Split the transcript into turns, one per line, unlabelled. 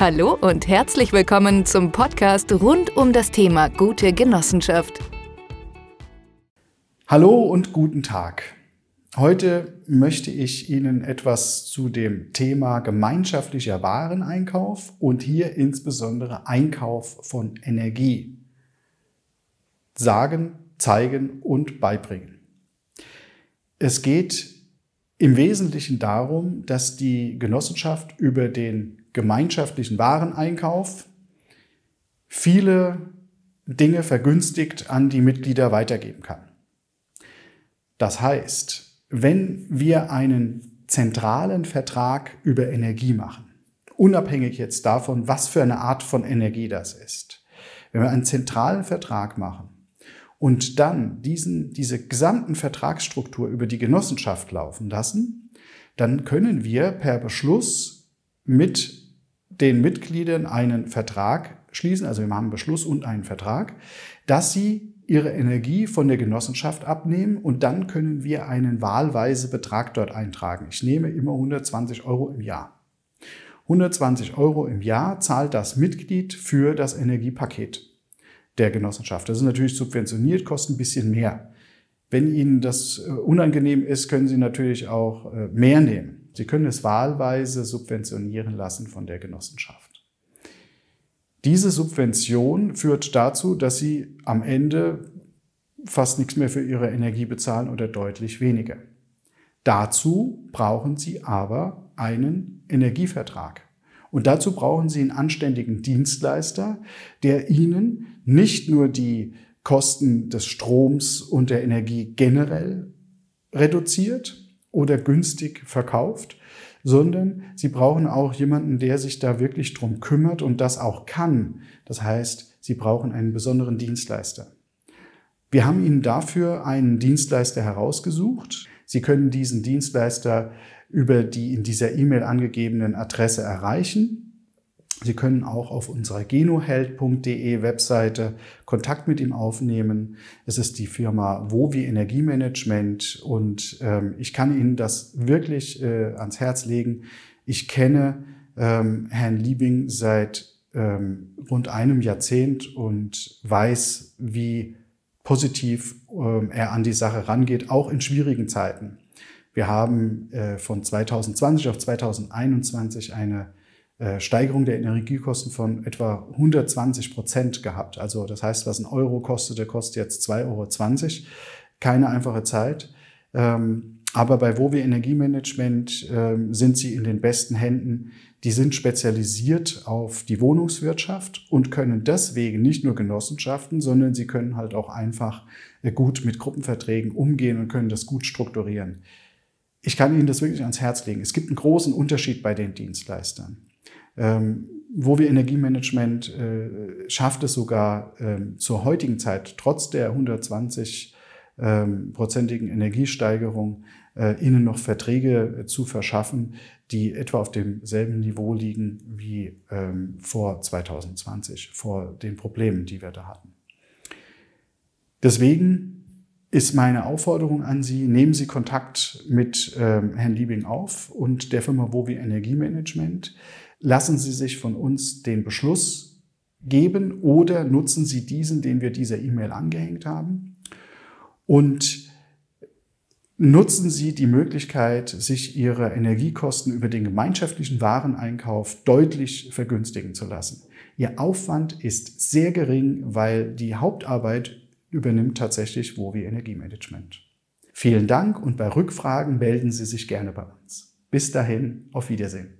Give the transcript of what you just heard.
Hallo und herzlich willkommen zum Podcast rund um das Thema gute Genossenschaft.
Hallo und guten Tag. Heute möchte ich Ihnen etwas zu dem Thema gemeinschaftlicher Wareneinkauf und hier insbesondere Einkauf von Energie sagen, zeigen und beibringen. Es geht im Wesentlichen darum, dass die Genossenschaft über den gemeinschaftlichen Wareneinkauf viele Dinge vergünstigt an die Mitglieder weitergeben kann. Das heißt, wenn wir einen zentralen Vertrag über Energie machen, unabhängig jetzt davon, was für eine Art von Energie das ist, wenn wir einen zentralen Vertrag machen und dann diesen, diese gesamten Vertragsstruktur über die Genossenschaft laufen lassen, dann können wir per Beschluss mit den Mitgliedern einen Vertrag schließen, also wir machen einen Beschluss und einen Vertrag, dass sie ihre Energie von der Genossenschaft abnehmen und dann können wir einen wahlweise Betrag dort eintragen. Ich nehme immer 120 Euro im Jahr. 120 Euro im Jahr zahlt das Mitglied für das Energiepaket der Genossenschaft. Das ist natürlich subventioniert, kostet ein bisschen mehr. Wenn Ihnen das äh, unangenehm ist, können Sie natürlich auch äh, mehr nehmen. Sie können es wahlweise subventionieren lassen von der Genossenschaft. Diese Subvention führt dazu, dass Sie am Ende fast nichts mehr für Ihre Energie bezahlen oder deutlich weniger. Dazu brauchen Sie aber einen Energievertrag. Und dazu brauchen Sie einen anständigen Dienstleister, der Ihnen nicht nur die Kosten des Stroms und der Energie generell reduziert, oder günstig verkauft, sondern sie brauchen auch jemanden, der sich da wirklich drum kümmert und das auch kann. Das heißt, sie brauchen einen besonderen Dienstleister. Wir haben Ihnen dafür einen Dienstleister herausgesucht. Sie können diesen Dienstleister über die in dieser E-Mail angegebenen Adresse erreichen. Sie können auch auf unserer genoheld.de Webseite Kontakt mit ihm aufnehmen. Es ist die Firma Wovi Energiemanagement und ähm, ich kann Ihnen das wirklich äh, ans Herz legen. Ich kenne ähm, Herrn Liebing seit ähm, rund einem Jahrzehnt und weiß, wie positiv ähm, er an die Sache rangeht, auch in schwierigen Zeiten. Wir haben äh, von 2020 auf 2021 eine Steigerung der Energiekosten von etwa 120 Prozent gehabt. Also das heißt, was ein Euro kostete, kostet jetzt 2,20 Euro. Keine einfache Zeit. Ähm, aber bei Wovi Energiemanagement ähm, sind sie in den besten Händen. Die sind spezialisiert auf die Wohnungswirtschaft und können deswegen nicht nur Genossenschaften, sondern sie können halt auch einfach äh, gut mit Gruppenverträgen umgehen und können das gut strukturieren. Ich kann Ihnen das wirklich ans Herz legen. Es gibt einen großen Unterschied bei den Dienstleistern. Ähm, wo wir Energiemanagement äh, schafft es sogar ähm, zur heutigen Zeit, trotz der 120-prozentigen ähm, Energiesteigerung, äh, ihnen noch Verträge äh, zu verschaffen, die etwa auf demselben Niveau liegen wie ähm, vor 2020, vor den Problemen, die wir da hatten. Deswegen ist meine Aufforderung an Sie, nehmen Sie Kontakt mit Herrn Liebing auf und der Firma Wovi Energiemanagement lassen Sie sich von uns den Beschluss geben oder nutzen Sie diesen, den wir dieser E-Mail angehängt haben. Und nutzen Sie die Möglichkeit, sich Ihre Energiekosten über den gemeinschaftlichen Wareneinkauf deutlich vergünstigen zu lassen. Ihr Aufwand ist sehr gering, weil die Hauptarbeit übernimmt tatsächlich WOWI Energiemanagement. Vielen Dank und bei Rückfragen melden Sie sich gerne bei uns. Bis dahin, auf Wiedersehen.